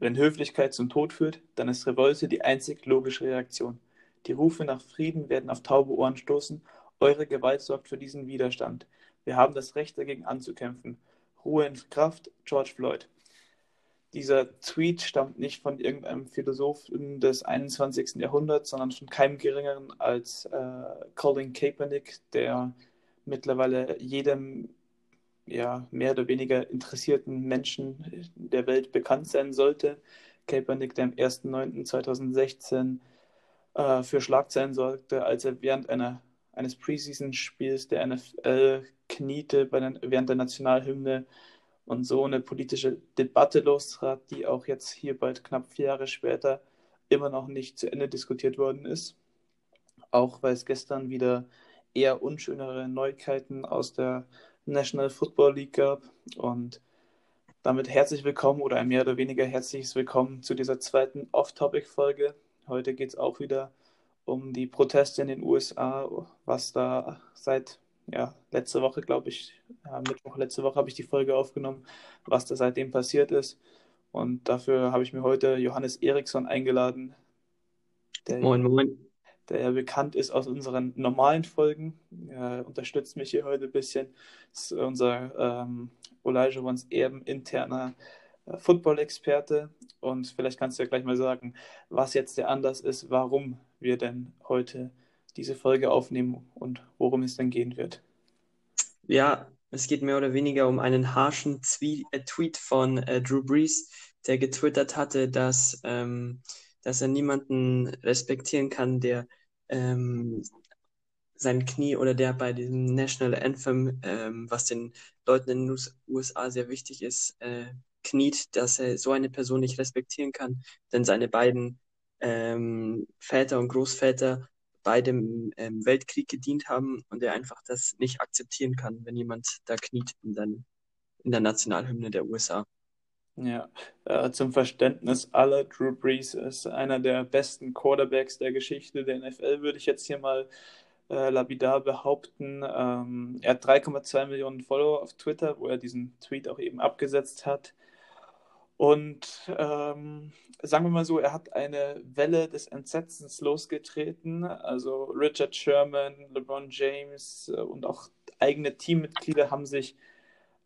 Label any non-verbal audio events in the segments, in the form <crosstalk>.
Wenn Höflichkeit zum Tod führt, dann ist Revolte die einzig logische Reaktion. Die Rufe nach Frieden werden auf taube Ohren stoßen. Eure Gewalt sorgt für diesen Widerstand. Wir haben das Recht dagegen anzukämpfen. Ruhe in Kraft, George Floyd. Dieser Tweet stammt nicht von irgendeinem Philosophen des 21. Jahrhunderts, sondern von keinem geringeren als äh, Colin Kaepernick, der mittlerweile jedem ja, mehr oder weniger interessierten Menschen der Welt bekannt sein sollte. Kaepernick, der am 1.9.2016 äh, für Schlagzeilen sorgte, als er während einer, eines Preseason-Spiels der NFL kniete bei den, während der Nationalhymne und so eine politische Debatte lostrat, die auch jetzt hier bald knapp vier Jahre später immer noch nicht zu Ende diskutiert worden ist. Auch weil es gestern wieder eher unschönere Neuigkeiten aus der National Football League gab. Und damit herzlich willkommen oder ein mehr oder weniger herzliches Willkommen zu dieser zweiten Off-Topic-Folge. Heute geht es auch wieder um die Proteste in den USA, was da seit ja, letzte Woche, glaube ich, ja, Mittwoch letzte Woche habe ich die Folge aufgenommen, was da seitdem passiert ist. Und dafür habe ich mir heute Johannes Eriksson eingeladen. Moin, moin. Der ja bekannt ist aus unseren normalen Folgen. Er unterstützt mich hier heute ein bisschen. Das ist unser ähm, Olajuwons Erben interner äh, Football-Experte. Und vielleicht kannst du ja gleich mal sagen, was jetzt der Anlass ist, warum wir denn heute diese Folge aufnehmen und worum es dann gehen wird. Ja, es geht mehr oder weniger um einen harschen äh, Tweet von äh, Drew Brees, der getwittert hatte, dass, ähm, dass er niemanden respektieren kann, der ähm, sein Knie oder der bei diesem National Anthem, ähm, was den Leuten in den USA sehr wichtig ist, äh, kniet, dass er so eine Person nicht respektieren kann, denn seine beiden ähm, Väter und Großväter beide im ähm, Weltkrieg gedient haben und er einfach das nicht akzeptieren kann, wenn jemand da kniet in, den, in der Nationalhymne der USA. Ja, äh, zum Verständnis aller, Drew Brees ist einer der besten Quarterbacks der Geschichte der NFL, würde ich jetzt hier mal äh, lapidar behaupten. Ähm, er hat 3,2 Millionen Follower auf Twitter, wo er diesen Tweet auch eben abgesetzt hat. Und ähm, sagen wir mal so, er hat eine Welle des Entsetzens losgetreten. Also Richard Sherman, LeBron James äh, und auch eigene Teammitglieder haben sich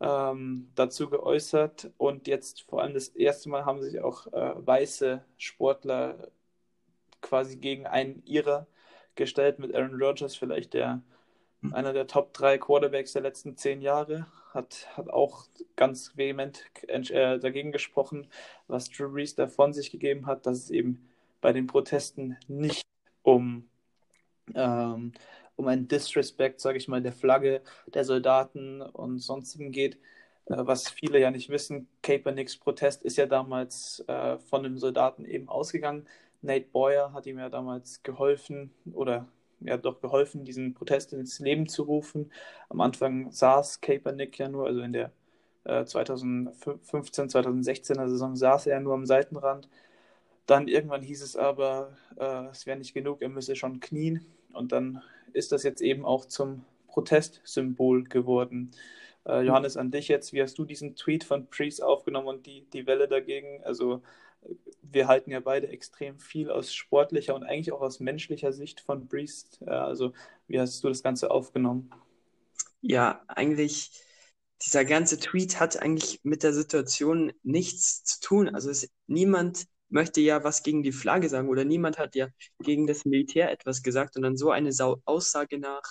ähm, dazu geäußert. Und jetzt vor allem das erste Mal haben sich auch äh, weiße Sportler quasi gegen einen ihrer gestellt mit Aaron Rodgers, vielleicht der einer der Top 3 Quarterbacks der letzten zehn Jahre hat, hat auch ganz vehement äh, dagegen gesprochen, was Drew Brees da von sich gegeben hat, dass es eben bei den Protesten nicht um, ähm, um einen Disrespect, sage ich mal, der Flagge, der Soldaten und sonstigen geht. Äh, was viele ja nicht wissen, Kaepernicks Protest ist ja damals äh, von einem Soldaten eben ausgegangen. Nate Boyer hat ihm ja damals geholfen oder ja doch geholfen, diesen Protest ins Leben zu rufen. Am Anfang saß Kaepernick ja nur, also in der äh, 2015, 2016er Saison saß er nur am Seitenrand. Dann irgendwann hieß es aber, äh, es wäre nicht genug, er müsse schon knien. Und dann ist das jetzt eben auch zum Protestsymbol geworden. Äh, Johannes, an dich jetzt, wie hast du diesen Tweet von Priest aufgenommen und die, die Welle dagegen? Also wir halten ja beide extrem viel aus sportlicher und eigentlich auch aus menschlicher Sicht von Breest. Also, wie hast du das Ganze aufgenommen? Ja, eigentlich, dieser ganze Tweet hat eigentlich mit der Situation nichts zu tun. Also, es, niemand möchte ja was gegen die Flagge sagen oder niemand hat ja gegen das Militär etwas gesagt. Und dann so eine Aussage nach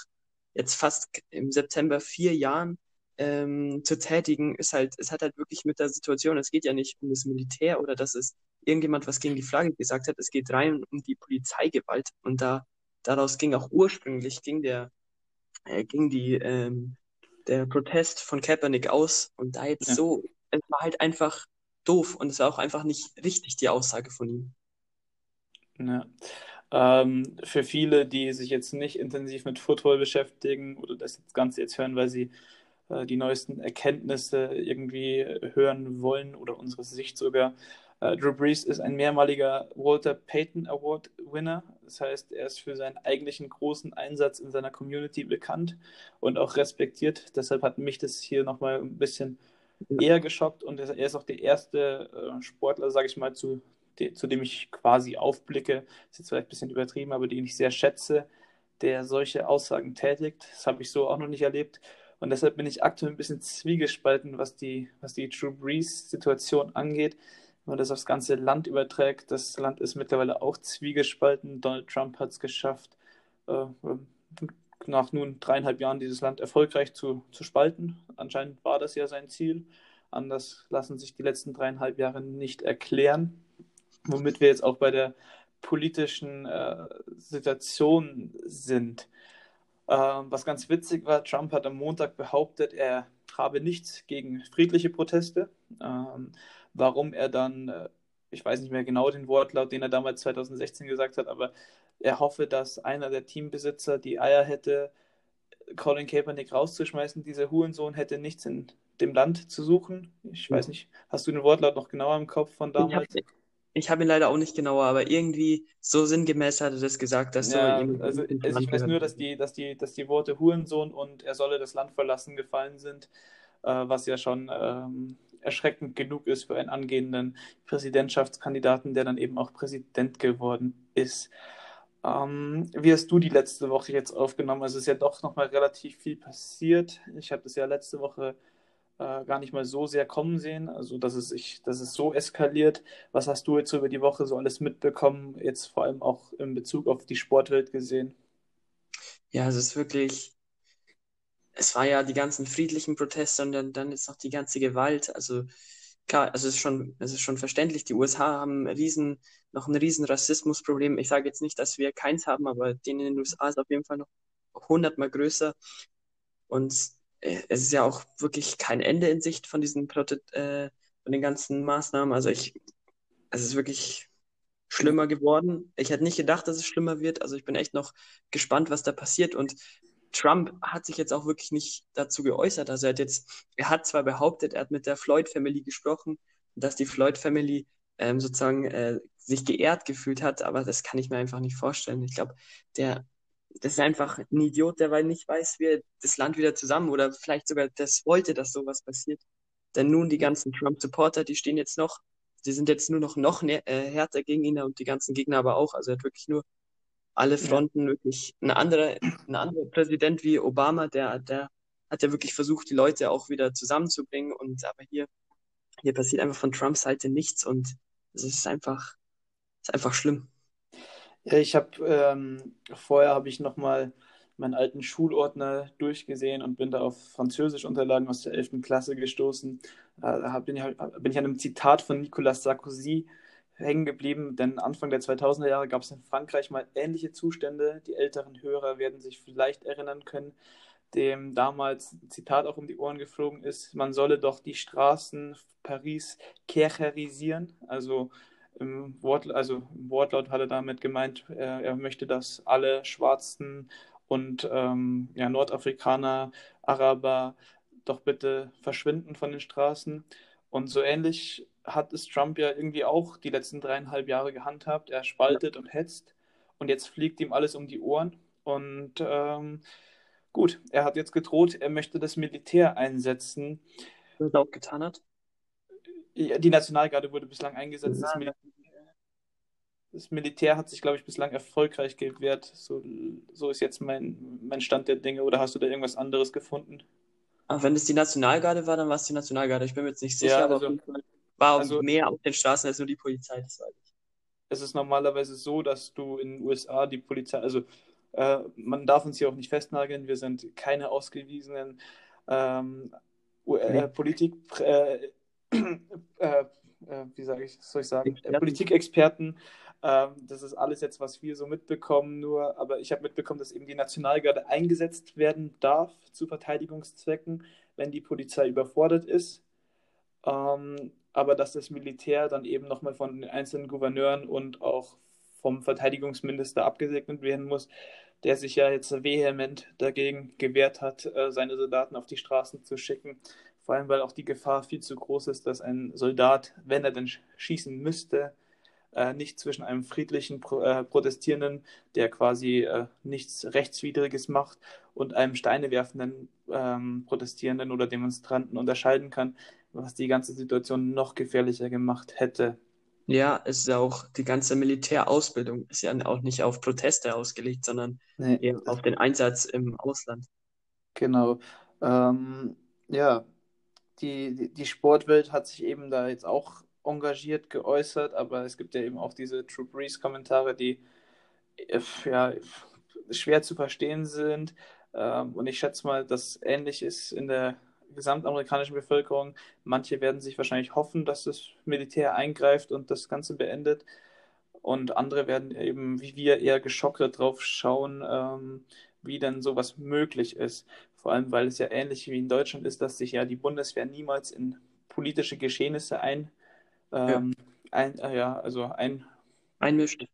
jetzt fast im September vier Jahren ähm, zu tätigen, ist halt, es hat halt wirklich mit der Situation, es geht ja nicht um das Militär oder dass es irgendjemand was gegen die Flagge gesagt hat, es geht rein um die Polizeigewalt. Und da daraus ging auch ursprünglich ging der äh, ging die ähm, der Protest von Kaepernick aus. Und da jetzt ja. so, es war halt einfach doof und es war auch einfach nicht richtig die Aussage von ihm. Ja. Ähm, für viele, die sich jetzt nicht intensiv mit Football beschäftigen oder das Ganze jetzt hören, weil sie äh, die neuesten Erkenntnisse irgendwie hören wollen oder unsere Sicht sogar. Äh, Drew Brees ist ein mehrmaliger Walter Payton Award Winner. Das heißt, er ist für seinen eigentlichen großen Einsatz in seiner Community bekannt und auch respektiert. Deshalb hat mich das hier nochmal ein bisschen eher geschockt und er ist auch der erste äh, Sportler, sage ich mal, zu, zu dem ich quasi aufblicke. Ist jetzt vielleicht ein bisschen übertrieben, aber den ich sehr schätze, der solche Aussagen tätigt. Das habe ich so auch noch nicht erlebt. Und deshalb bin ich aktuell ein bisschen zwiegespalten, was die, was die Drew Brees-Situation angeht. Wenn man das aufs ganze Land überträgt, das Land ist mittlerweile auch zwiegespalten. Donald Trump hat es geschafft, äh, nach nun dreieinhalb Jahren dieses Land erfolgreich zu, zu spalten. Anscheinend war das ja sein Ziel. Anders lassen sich die letzten dreieinhalb Jahre nicht erklären. Womit wir jetzt auch bei der politischen äh, Situation sind. Ähm, was ganz witzig war, Trump hat am Montag behauptet, er habe nichts gegen friedliche Proteste. Ähm, warum er dann, äh, ich weiß nicht mehr genau den Wortlaut, den er damals 2016 gesagt hat, aber er hoffe, dass einer der Teambesitzer die Eier hätte, Colin Kaepernick rauszuschmeißen. Dieser Hurensohn hätte nichts in dem Land zu suchen. Ich weiß nicht, hast du den Wortlaut noch genauer im Kopf von damals? Ich habe ihn leider auch nicht genauer, aber irgendwie so sinngemäß hat er das gesagt, dass ja, so also, also ich weiß nur, dass die, dass die, dass die Worte Hurensohn und er solle das Land verlassen gefallen sind, äh, was ja schon ähm, erschreckend genug ist für einen angehenden Präsidentschaftskandidaten, der dann eben auch Präsident geworden ist. Ähm, wie hast du die letzte Woche jetzt aufgenommen? Also es ist ja doch nochmal relativ viel passiert. Ich habe das ja letzte Woche äh, gar nicht mal so sehr kommen sehen, also dass es, ich, dass es so eskaliert. Was hast du jetzt so über die Woche so alles mitbekommen, jetzt vor allem auch in Bezug auf die Sportwelt gesehen? Ja, es ist wirklich, es war ja die ganzen friedlichen Proteste und dann, dann ist noch die ganze Gewalt. Also klar, also es ist schon, es ist schon verständlich, die USA haben riesen, noch ein riesen Rassismusproblem. Ich sage jetzt nicht, dass wir keins haben, aber den in den USA ist auf jeden Fall noch hundertmal größer. Und äh, es ist ja auch wirklich kein Ende in Sicht von diesen äh, von den ganzen Maßnahmen. Also ich, es ist wirklich schlimmer geworden. Ich hätte nicht gedacht, dass es schlimmer wird. Also ich bin echt noch gespannt, was da passiert. Und Trump hat sich jetzt auch wirklich nicht dazu geäußert. Also er hat jetzt, er hat zwar behauptet, er hat mit der Floyd Family gesprochen, dass die Floyd Family ähm, sozusagen äh, sich geehrt gefühlt hat, aber das kann ich mir einfach nicht vorstellen. Ich glaube, der das ist einfach ein Idiot, der weil nicht weiß, wie er das Land wieder zusammen oder vielleicht sogar das wollte, dass sowas passiert. Denn nun die ganzen Trump-Supporter, die stehen jetzt noch, die sind jetzt nur noch noch äh, härter gegen ihn und die ganzen Gegner aber auch. Also er hat wirklich nur alle Fronten wirklich. Ein anderer, ein anderer Präsident wie Obama, der, der hat ja wirklich versucht, die Leute auch wieder zusammenzubringen und aber hier, hier passiert einfach von Trumps Seite nichts und es ist einfach, ist einfach schlimm. Ja, ich habe ähm, vorher habe ich nochmal meinen alten Schulordner durchgesehen und bin da auf Französischunterlagen aus der 11. Klasse gestoßen. Da bin ich, bin ich an einem Zitat von Nicolas Sarkozy hängen geblieben, denn Anfang der 2000er Jahre gab es in Frankreich mal ähnliche Zustände. Die älteren Hörer werden sich vielleicht erinnern können, dem damals ein Zitat auch um die Ohren geflogen ist, man solle doch die Straßen Paris kercherisieren, also im, Wort, also im Wortlaut hat er damit gemeint, er, er möchte, dass alle Schwarzen und ähm, ja, Nordafrikaner, Araber doch bitte verschwinden von den Straßen. Und so ähnlich hat es Trump ja irgendwie auch die letzten dreieinhalb Jahre gehandhabt. Er spaltet und hetzt und jetzt fliegt ihm alles um die Ohren. Und ähm, gut, er hat jetzt gedroht, er möchte das Militär einsetzen. Was er auch getan hat? Die Nationalgarde wurde bislang eingesetzt. Das, Mil das, Militär hat sich, glaube ich, bislang erfolgreich gewehrt. So, so ist jetzt mein, mein Stand der Dinge. Oder hast du da irgendwas anderes gefunden? Ach, wenn es die Nationalgarde war, dann war es die Nationalgarde. Ich bin mir jetzt nicht sicher, ja, also, aber war also, mehr auf den Straßen als nur die Polizei, das weiß ich. Es ist normalerweise so, dass du in den USA die Polizei, also äh, man darf uns hier auch nicht festnageln, wir sind keine ausgewiesenen ähm, äh, Politik, äh, <clears throat> äh, äh, wie sage ich, soll ich sagen, Politikexperten. Ähm, das ist alles jetzt, was wir so mitbekommen, nur, aber ich habe mitbekommen, dass eben die Nationalgarde eingesetzt werden darf zu Verteidigungszwecken, wenn die Polizei überfordert ist. Ähm, aber dass das Militär dann eben nochmal von den einzelnen Gouverneuren und auch vom Verteidigungsminister abgesegnet werden muss, der sich ja jetzt vehement dagegen gewehrt hat, seine Soldaten auf die Straßen zu schicken. Vor allem, weil auch die Gefahr viel zu groß ist, dass ein Soldat, wenn er denn schießen müsste, äh, nicht zwischen einem friedlichen Pro äh, Protestierenden, der quasi äh, nichts Rechtswidriges macht, und einem Steine werfenden ähm, Protestierenden oder Demonstranten unterscheiden kann, was die ganze Situation noch gefährlicher gemacht hätte. Ja, es ist auch die ganze Militärausbildung ist ja auch nicht auf Proteste ausgelegt, sondern Nee, eher auf den Einsatz im Ausland. genau. Ähm, ja, die, die Sportwelt hat sich eben da jetzt auch engagiert geäußert, aber es gibt ja eben auch diese True Breeze-Kommentare, die äh, ja, schwer zu verstehen sind. Ähm, und ich schätze mal, dass ähnlich ist in der gesamtamerikanischen Bevölkerung. Manche werden sich wahrscheinlich hoffen, dass das Militär eingreift und das Ganze beendet. Und andere werden eben, wie wir, eher geschockt darauf schauen, ähm, wie denn sowas möglich ist. Vor allem, weil es ja ähnlich wie in Deutschland ist, dass sich ja die Bundeswehr niemals in politische Geschehnisse ein, ähm, ein, äh, ja, also ein, Einmischt.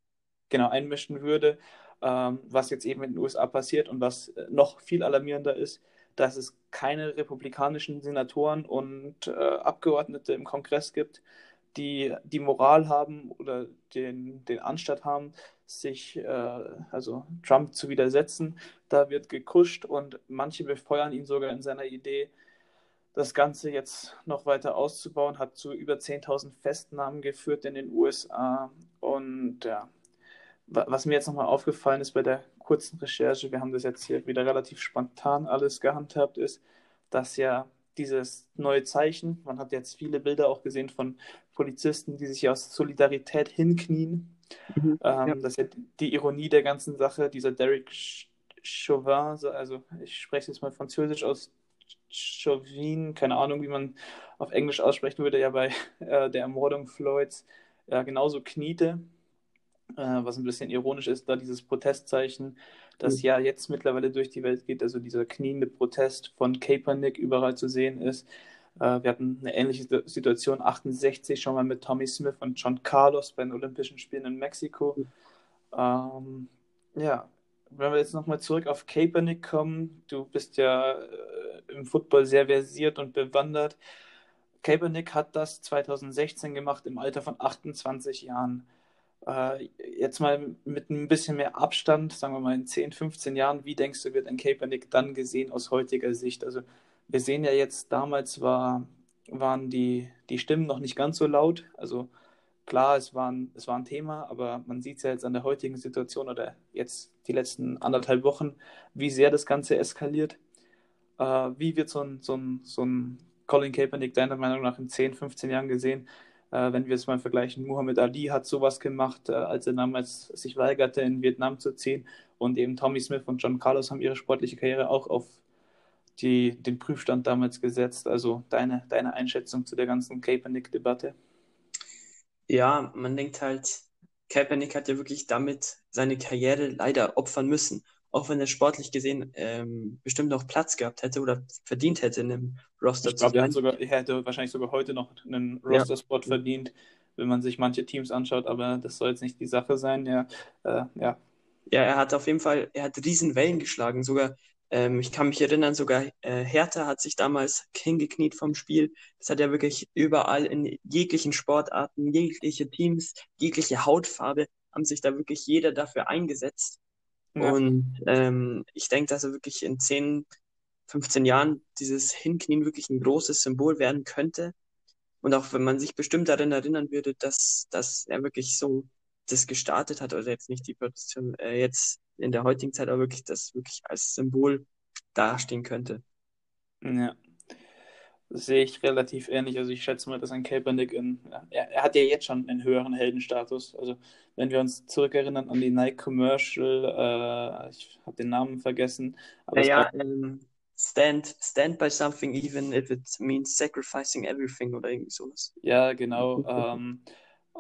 genau, einmischen würde, ähm, was jetzt eben in den USA passiert und was äh, noch viel alarmierender ist, dass es keine republikanischen Senatoren und äh, Abgeordnete im Kongress gibt, die die Moral haben oder den, den Anstand haben, sich, äh, also Trump zu widersetzen. Da wird gekuscht und manche befeuern ihn sogar in seiner Idee, das Ganze jetzt noch weiter auszubauen, hat zu über 10.000 Festnahmen geführt in den USA. Und ja, was mir jetzt nochmal aufgefallen ist bei der kurzen Recherche, wir haben das jetzt hier wieder relativ spontan alles gehandhabt, ist, dass ja dieses neue Zeichen, man hat jetzt viele Bilder auch gesehen von Polizisten, die sich aus Solidarität hinknien. Mhm. Ähm, Ja. Das ist ja die Ironie der ganzen Sache, dieser Derek Chauvin, so- also ich spreche jetzt mal französisch aus, Chauvin, keine Ahnung, wie man auf Englisch aussprechen würde, ja bei äh, der Ermordung Floyds ja, genauso kniete, äh, was ein bisschen ironisch ist, da dieses Protestzeichen, das Mhm. ja jetzt mittlerweile durch die Welt geht, also dieser kniende Protest von Kaepernick überall zu sehen ist. Äh, wir hatten eine ähnliche Situ- Situation 68 schon mal mit Tommy Smith und John Carlos bei den Olympischen Spielen in Mexiko. Ähm, ja, wenn wir jetzt nochmal zurück auf Kaepernick kommen, du bist ja äh, im Football sehr versiert und bewandert. Kaepernick hat das 2016 gemacht im Alter von 28 Jahren. Äh, jetzt mal mit ein bisschen mehr Abstand, sagen wir mal in 10, 15 Jahren, wie denkst du, wird ein Kaepernick dann gesehen aus heutiger Sicht? Also wir sehen ja jetzt, damals war, waren die, die Stimmen noch nicht ganz so laut. Also klar, es war es war ein Thema, aber man sieht es ja jetzt an der heutigen Situation oder jetzt die letzten anderthalb Wochen, wie sehr das Ganze eskaliert. Äh, wie wird so ein, so ein, so ein Colin Kaepernick deiner Meinung nach in 10, 15 Jahren gesehen? Äh, wenn wir es mal vergleichen, Muhammad Ali hat sowas gemacht, äh, als er damals sich weigerte, in Vietnam zu ziehen. Und eben Tommy Smith und John Carlos haben ihre sportliche Karriere auch auf die, den Prüfstand damals gesetzt. Also deine, deine Einschätzung zu der ganzen Kaepernick-Debatte? Ja, man denkt halt, Kaepernick hat ja wirklich damit seine Karriere leider opfern müssen. Auch wenn er sportlich gesehen ähm, bestimmt noch Platz gehabt hätte oder verdient hätte, in einem Roster Ich zu glaube, er, er hätte wahrscheinlich sogar heute noch einen Ja. Roster-Spot verdient, wenn man sich manche Teams anschaut, aber das soll jetzt nicht die Sache sein. Ja, äh, ja. Ja, er hat auf jeden Fall, er hat riesen Wellen geschlagen. Sogar, ähm, ich kann mich erinnern, sogar äh, Hertha hat sich damals hingekniet vom Spiel. Das hat er wirklich überall in jeglichen Sportarten, jegliche Teams, jegliche Hautfarbe, haben sich da wirklich jeder dafür eingesetzt. Ja. Und ähm, ich denke, dass er wirklich in 10, 15 Jahren dieses Hinknien wirklich ein großes Symbol werden könnte. Und auch wenn man sich bestimmt daran erinnern würde, dass, dass er wirklich so das gestartet hat, oder jetzt nicht die Protestation, äh, jetzt in der heutigen Zeit, aber wirklich das wirklich als Symbol dastehen könnte. Ja, das sehe ich relativ ähnlich. Also ich schätze mal, dass ein Kaepernick in, er, er hat ja jetzt schon einen höheren Heldenstatus. Also wenn wir uns zurückerinnern an die Nike Commercial, äh, ich habe den Namen vergessen, aber es Ja, gab, ja, ähm, stand, stand by something even if it means sacrificing everything oder irgendwie sowas. ja genau, ähm,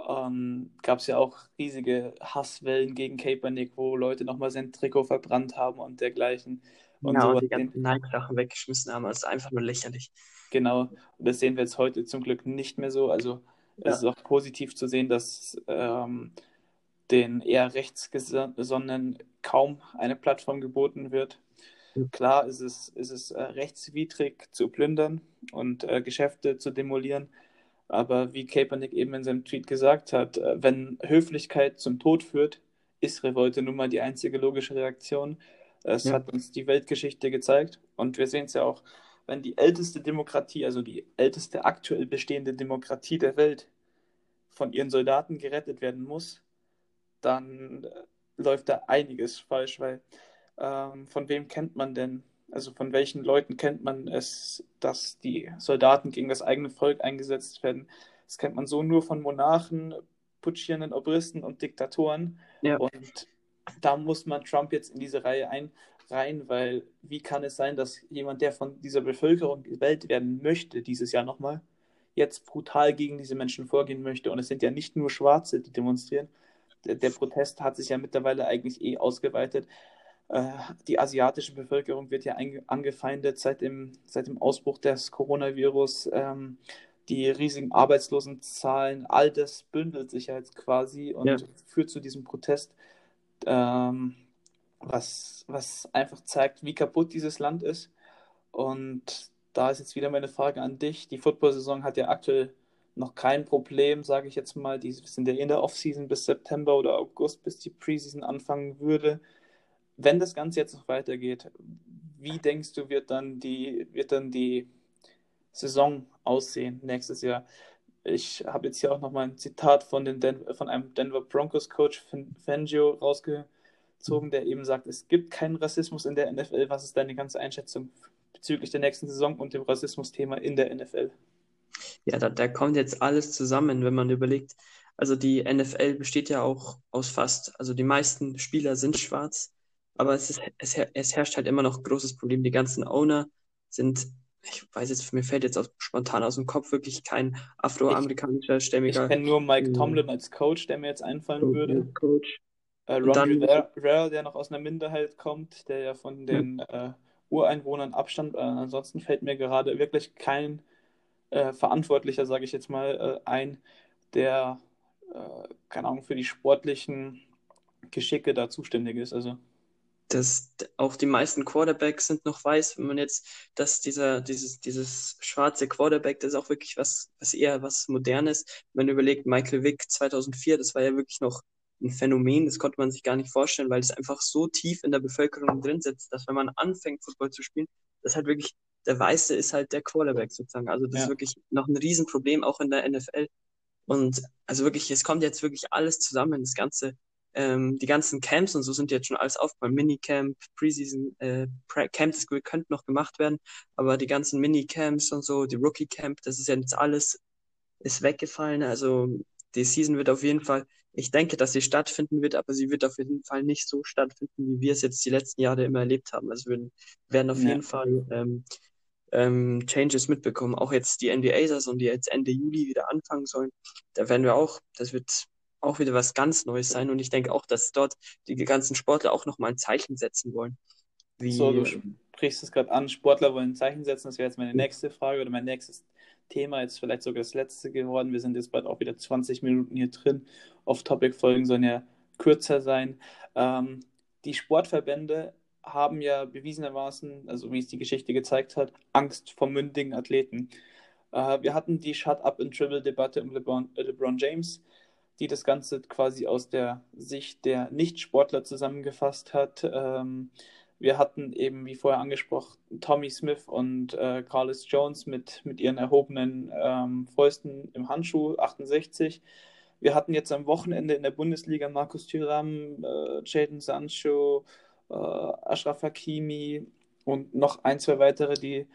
ähm, gab es ja auch riesige Hasswellen gegen Kaepernick, wo Leute nochmal sein Trikot verbrannt haben und dergleichen. Und und sowas die ganzen Nike-Sachen weggeschmissen haben. Das ist einfach nur lächerlich. genau, und das sehen wir jetzt heute zum Glück nicht mehr so. Also es Ja. ist auch positiv zu sehen, dass ähm, den eher rechtsgesonnenen kaum eine Plattform geboten wird. Mhm. Klar ist es, ist es äh, rechtswidrig zu plündern und äh, Geschäfte zu demolieren, aber wie Kaepernick eben in seinem Tweet gesagt hat, äh, wenn Höflichkeit zum Tod führt, ist Revolte nun mal die einzige logische Reaktion. Es Ja. hat uns die Weltgeschichte gezeigt und wir sehen es ja auch wenn die älteste Demokratie, also die älteste aktuell bestehende Demokratie der Welt, von ihren Soldaten gerettet werden muss, dann äh, läuft da einiges falsch, weil ähm, von wem kennt man denn, also von welchen Leuten kennt man es, dass die Soldaten gegen das eigene Volk eingesetzt werden? Das kennt man so nur von Monarchen, putschierenden Obristen und Diktatoren. Ja. Und da muss man Trump jetzt in diese Reihe ein, rein, weil wie kann es sein, dass jemand, der von dieser Bevölkerung gewählt werden möchte, dieses Jahr nochmal, jetzt brutal gegen diese Menschen vorgehen möchte? Und es sind ja nicht nur Schwarze, die demonstrieren. Der, der Protest hat sich ja mittlerweile eigentlich eh ausgeweitet. Äh, die asiatische Bevölkerung wird ja angefeindet seit dem, seit dem Ausbruch des Coronavirus. Ähm, die riesigen Arbeitslosenzahlen, all das bündelt sich ja jetzt quasi und ja. führt zu diesem Protest. Ähm, was, was einfach zeigt, wie kaputt dieses Land ist. Und da ist jetzt wieder meine Frage an dich. Die Football-Saison hat ja aktuell noch kein Problem, sage ich jetzt mal. Die sind ja in der Offseason bis September oder August, bis die Preseason anfangen würde. Wenn das Ganze jetzt noch weitergeht, wie denkst du, wird dann die, wird dann die Saison aussehen nächstes Jahr? Ich habe jetzt hier auch noch mal ein Zitat von, den Den von einem Denver Broncos Coach Fangio rausgehört gezogen, der eben sagt, es gibt keinen Rassismus in der NFL. Was ist deine ganze Einschätzung bezüglich der nächsten Saison und dem Rassismus-Thema in der NFL? Ja, da, da kommt jetzt alles zusammen, wenn man überlegt. Also die NFL besteht ja auch aus fast, also die meisten Spieler sind schwarz, aber es, ist, es, es herrscht halt immer noch ein großes Problem. Die ganzen Owner sind ich weiß jetzt, mir fällt jetzt auch spontan aus dem Kopf wirklich kein afroamerikanischer stämmiger. Ich kenne nur Mike Tomlin als Coach, der mir jetzt einfallen würde. Coach. Äh, Ron dann, Rivera, der noch aus einer Minderheit kommt, der ja von den äh, Ureinwohnern abstand. Äh, ansonsten fällt mir gerade wirklich kein äh, Verantwortlicher, sage ich jetzt mal, äh, ein, der, äh, keine Ahnung, für die sportlichen Geschicke da zuständig ist. Also dass auch die meisten Quarterbacks sind noch weiß, wenn man jetzt, dass dieser, dieses, dieses schwarze Quarterback, das ist auch wirklich was, was eher was Modernes. Wenn man überlegt, Michael Vick 2004, das war ja wirklich noch ein Phänomen, das konnte man sich gar nicht vorstellen, weil es einfach so tief in der Bevölkerung drin sitzt, dass wenn man anfängt, Football zu spielen, das halt wirklich, der Weiße ist halt der Quarterback sozusagen. Also das ja. ist wirklich noch ein Riesenproblem, auch in der NFL. Und also wirklich, es kommt jetzt wirklich alles zusammen, das ganze, ähm, die ganzen Camps und so sind jetzt schon alles aufgebaut. Minicamp, Preseason, äh, Camp, das könnte noch gemacht werden, aber die ganzen Minicamps und so, die Rookie Camp, das ist jetzt alles, ist weggefallen. Also die Season wird auf jeden Fall ich denke, dass sie stattfinden wird, aber sie wird auf jeden Fall nicht so stattfinden, wie wir es jetzt die letzten Jahre immer erlebt haben. Also wir werden auf ja. jeden Fall ähm, ähm, Changes mitbekommen. Auch jetzt die NBA-Saison, die jetzt Ende Juli wieder anfangen sollen, da werden wir auch, das wird auch wieder was ganz Neues sein. Und ich denke auch, dass dort die ganzen Sportler auch nochmal ein Zeichen setzen wollen. Wie, so, du sprichst es gerade an, Sportler wollen ein Zeichen setzen. Das wäre jetzt meine nächste Frage oder mein nächstes Thema, jetzt vielleicht sogar das letzte geworden. Wir sind jetzt bald auch wieder 20 Minuten hier drin. Off-Topic-Folgen sollen ja kürzer sein. Ähm, die Sportverbände haben ja bewiesenermaßen, also wie es die Geschichte gezeigt hat, Angst vor mündigen Athleten. Äh, wir hatten die Shut-Up-and-Dribble-Debatte um LeBron, äh, LeBron James, die das Ganze quasi aus der Sicht der Nicht-Sportler zusammengefasst hat. Ähm, wir hatten eben, wie vorher angesprochen, Tommy Smith und äh, Carlos Jones mit, mit ihren erhobenen ähm, Fäusten im Handschuh 68. Wir hatten jetzt am Wochenende in der Bundesliga Markus Thüram, äh, Jaden Sancho, äh, Ashraf Hakimi und noch ein, zwei weitere, die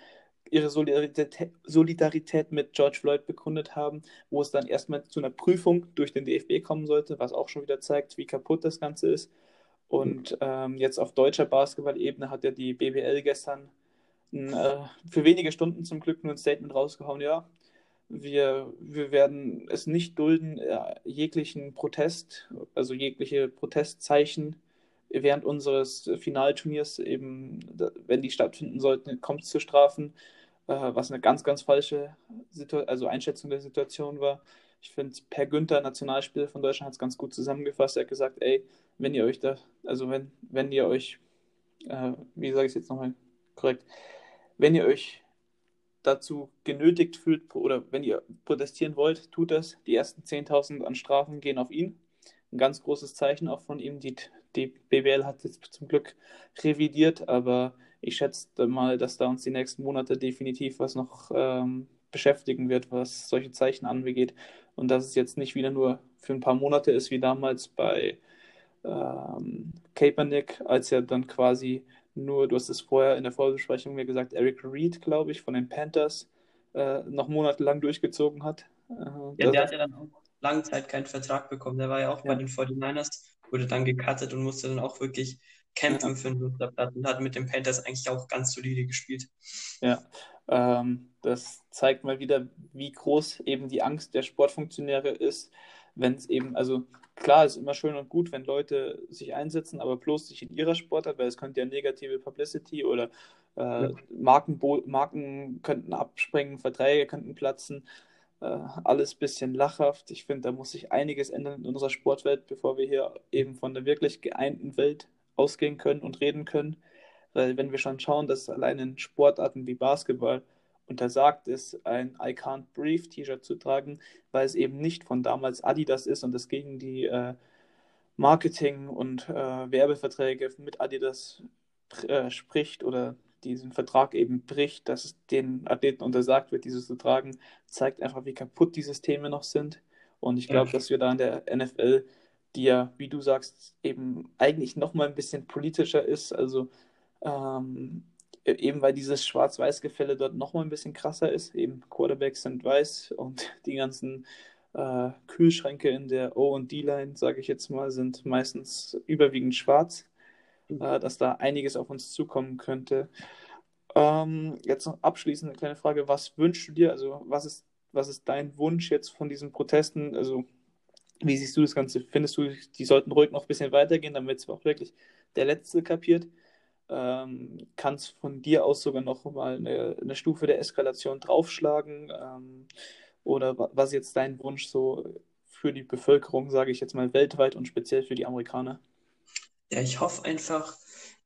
ihre Solidarität, mit George Floyd bekundet haben, wo es dann erstmal zu einer Prüfung durch den DFB kommen sollte, was auch schon wieder zeigt, wie kaputt das Ganze ist. Und ähm, jetzt auf deutscher Basketball-Ebene hat ja die BBL gestern ein, äh, für wenige Stunden zum Glück nur ein Statement rausgehauen, ja, wir, wir werden es nicht dulden, äh, jeglichen Protest, also jegliche Protestzeichen während unseres Finalturniers, eben, wenn die stattfinden sollten, kommt zu Strafen, äh, was eine ganz, ganz falsche Situ also Einschätzung der Situation war. Ich finde, Per Günther, Nationalspieler von Deutschland, hat es ganz gut zusammengefasst. Er hat gesagt, ey, wenn ihr euch da, also wenn, wenn ihr euch, äh, wie sage ich es jetzt nochmal korrekt, wenn ihr euch dazu genötigt fühlt oder wenn ihr protestieren wollt, tut das. Die ersten 10.000 an Strafen gehen auf ihn. Ein ganz großes Zeichen auch von ihm. Die, die BWL hat jetzt zum Glück revidiert, aber ich schätze mal, dass da uns die nächsten Monate definitiv was noch ähm, beschäftigen wird, was solche Zeichen angeht. Und dass es jetzt nicht wieder nur für ein paar Monate ist, wie damals bei ähm, Kaepernick, als er dann quasi nur, du hast es vorher in der Vorbesprechung mir gesagt, Eric Reed, glaube ich, von den Panthers äh, noch monatelang durchgezogen hat. Äh, ja, der hat ja dann auch lange Zeit keinen Vertrag bekommen. Der war ja auch ja. bei den 49ers, wurde dann gecuttet und musste dann auch wirklich kämpfen für den Musterblatt und hat mit den Panthers eigentlich auch ganz solide gespielt. Ja, ähm, das zeigt mal wieder, wie groß eben die Angst der Sportfunktionäre ist, wenn es eben, also klar, ist immer schön und gut, wenn Leute sich einsetzen, aber bloß sich in ihrer Sportart, weil es könnte ja negative Publicity oder äh, ja. Marken, Marken könnten abspringen, Verträge könnten platzen. Äh, alles ein bisschen lachhaft. Ich finde, da muss sich einiges ändern in unserer Sportwelt, bevor wir hier eben von der wirklich geeinten Welt ausgehen können und reden können. Weil wenn wir schon schauen, dass allein in Sportarten wie Basketball untersagt ist, ein I Can't Breathe T-Shirt zu tragen, weil es eben nicht von damals Adidas ist und es gegen die äh, Marketing- und äh, Werbeverträge mit Adidas äh, spricht oder diesen Vertrag eben bricht, dass es den Athleten untersagt wird, dieses zu tragen, zeigt einfach, wie kaputt die Systeme noch sind. Und ich glaube, ja. dass wir da in der NFL, die ja, wie du sagst, eben eigentlich noch mal ein bisschen politischer ist, also ähm, eben weil dieses Schwarz-Weiß-Gefälle dort noch mal ein bisschen krasser ist. Eben Quarterbacks sind weiß und die ganzen äh, Kühlschränke in der O- und D-Line, sage ich jetzt mal, sind meistens überwiegend schwarz. Äh, dass da einiges auf uns zukommen könnte. Ähm, jetzt noch abschließend eine kleine Frage: Was wünschst du dir? Also, was ist, was ist dein Wunsch jetzt von diesen Protesten? Also, wie siehst du das Ganze? Findest du, die sollten ruhig noch ein bisschen weitergehen, damit es auch wirklich der Letzte kapiert? ähm, kannst von dir aus sogar noch mal eine, eine Stufe der Eskalation draufschlagen? Ähm, oder was ist jetzt dein Wunsch so für die Bevölkerung, sage ich jetzt mal weltweit und speziell für die Amerikaner? Ja, ich hoffe einfach,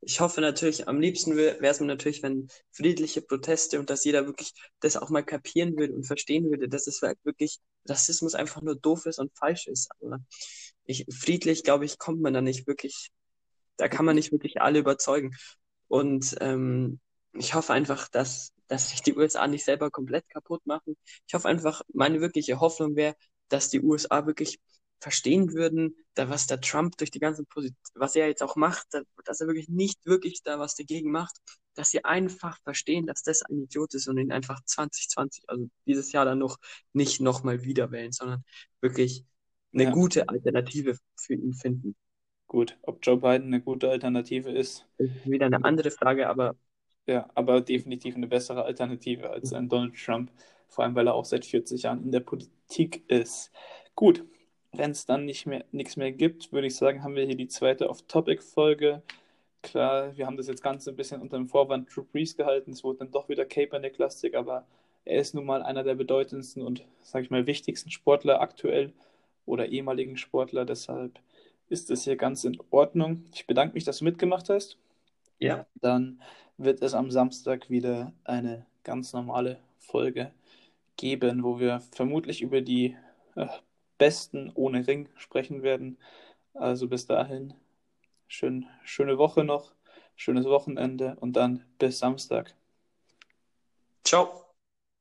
ich hoffe natürlich, am liebsten wäre es mir natürlich, wenn friedliche Proteste und dass jeder wirklich das auch mal kapieren würde und verstehen würde, dass es wirklich Rassismus einfach nur doof ist und falsch ist. Aber ich, friedlich, glaube ich, kommt man da nicht wirklich da kann man nicht wirklich alle überzeugen. Und ähm, ich hoffe einfach, dass, dass sich die USA nicht selber komplett kaputt machen. Ich hoffe einfach, meine wirkliche Hoffnung wäre, dass die USA wirklich verstehen würden, da was der Trump durch die ganze Position, was er jetzt auch macht, dass er wirklich nicht wirklich da was dagegen macht, dass sie einfach verstehen, dass das ein Idiot ist und ihn einfach 2020, also dieses Jahr dann noch nicht nochmal wieder wählen, sondern wirklich eine ja. gute Alternative für ihn finden. Gut, ob Joe Biden eine gute Alternative ist. Ist wieder eine andere Frage, aber. Ja, aber definitiv eine bessere Alternative als ein Donald Trump, vor allem weil er auch seit 40 Jahren in der Politik ist. Gut, wenn es dann nicht mehr nichts mehr gibt, würde ich sagen, haben wir hier die zweite Off-Topic-Folge. Klar, wir haben das jetzt Ganze ein bisschen unter dem Vorwand Drew Brees gehalten. Es wurde dann doch wieder Kaepernick-lastig, aber er ist nun mal einer der bedeutendsten und, sage ich mal, wichtigsten Sportler aktuell oder ehemaligen Sportler. Deshalb ist es hier ganz in Ordnung. Ich bedanke mich, dass du mitgemacht hast. Ja. Dann wird es am Samstag wieder eine ganz normale Folge geben, wo wir vermutlich über die äh, Besten ohne Ring sprechen werden. Also bis dahin, schön, schöne Woche noch, schönes Wochenende und dann bis Samstag. Ciao.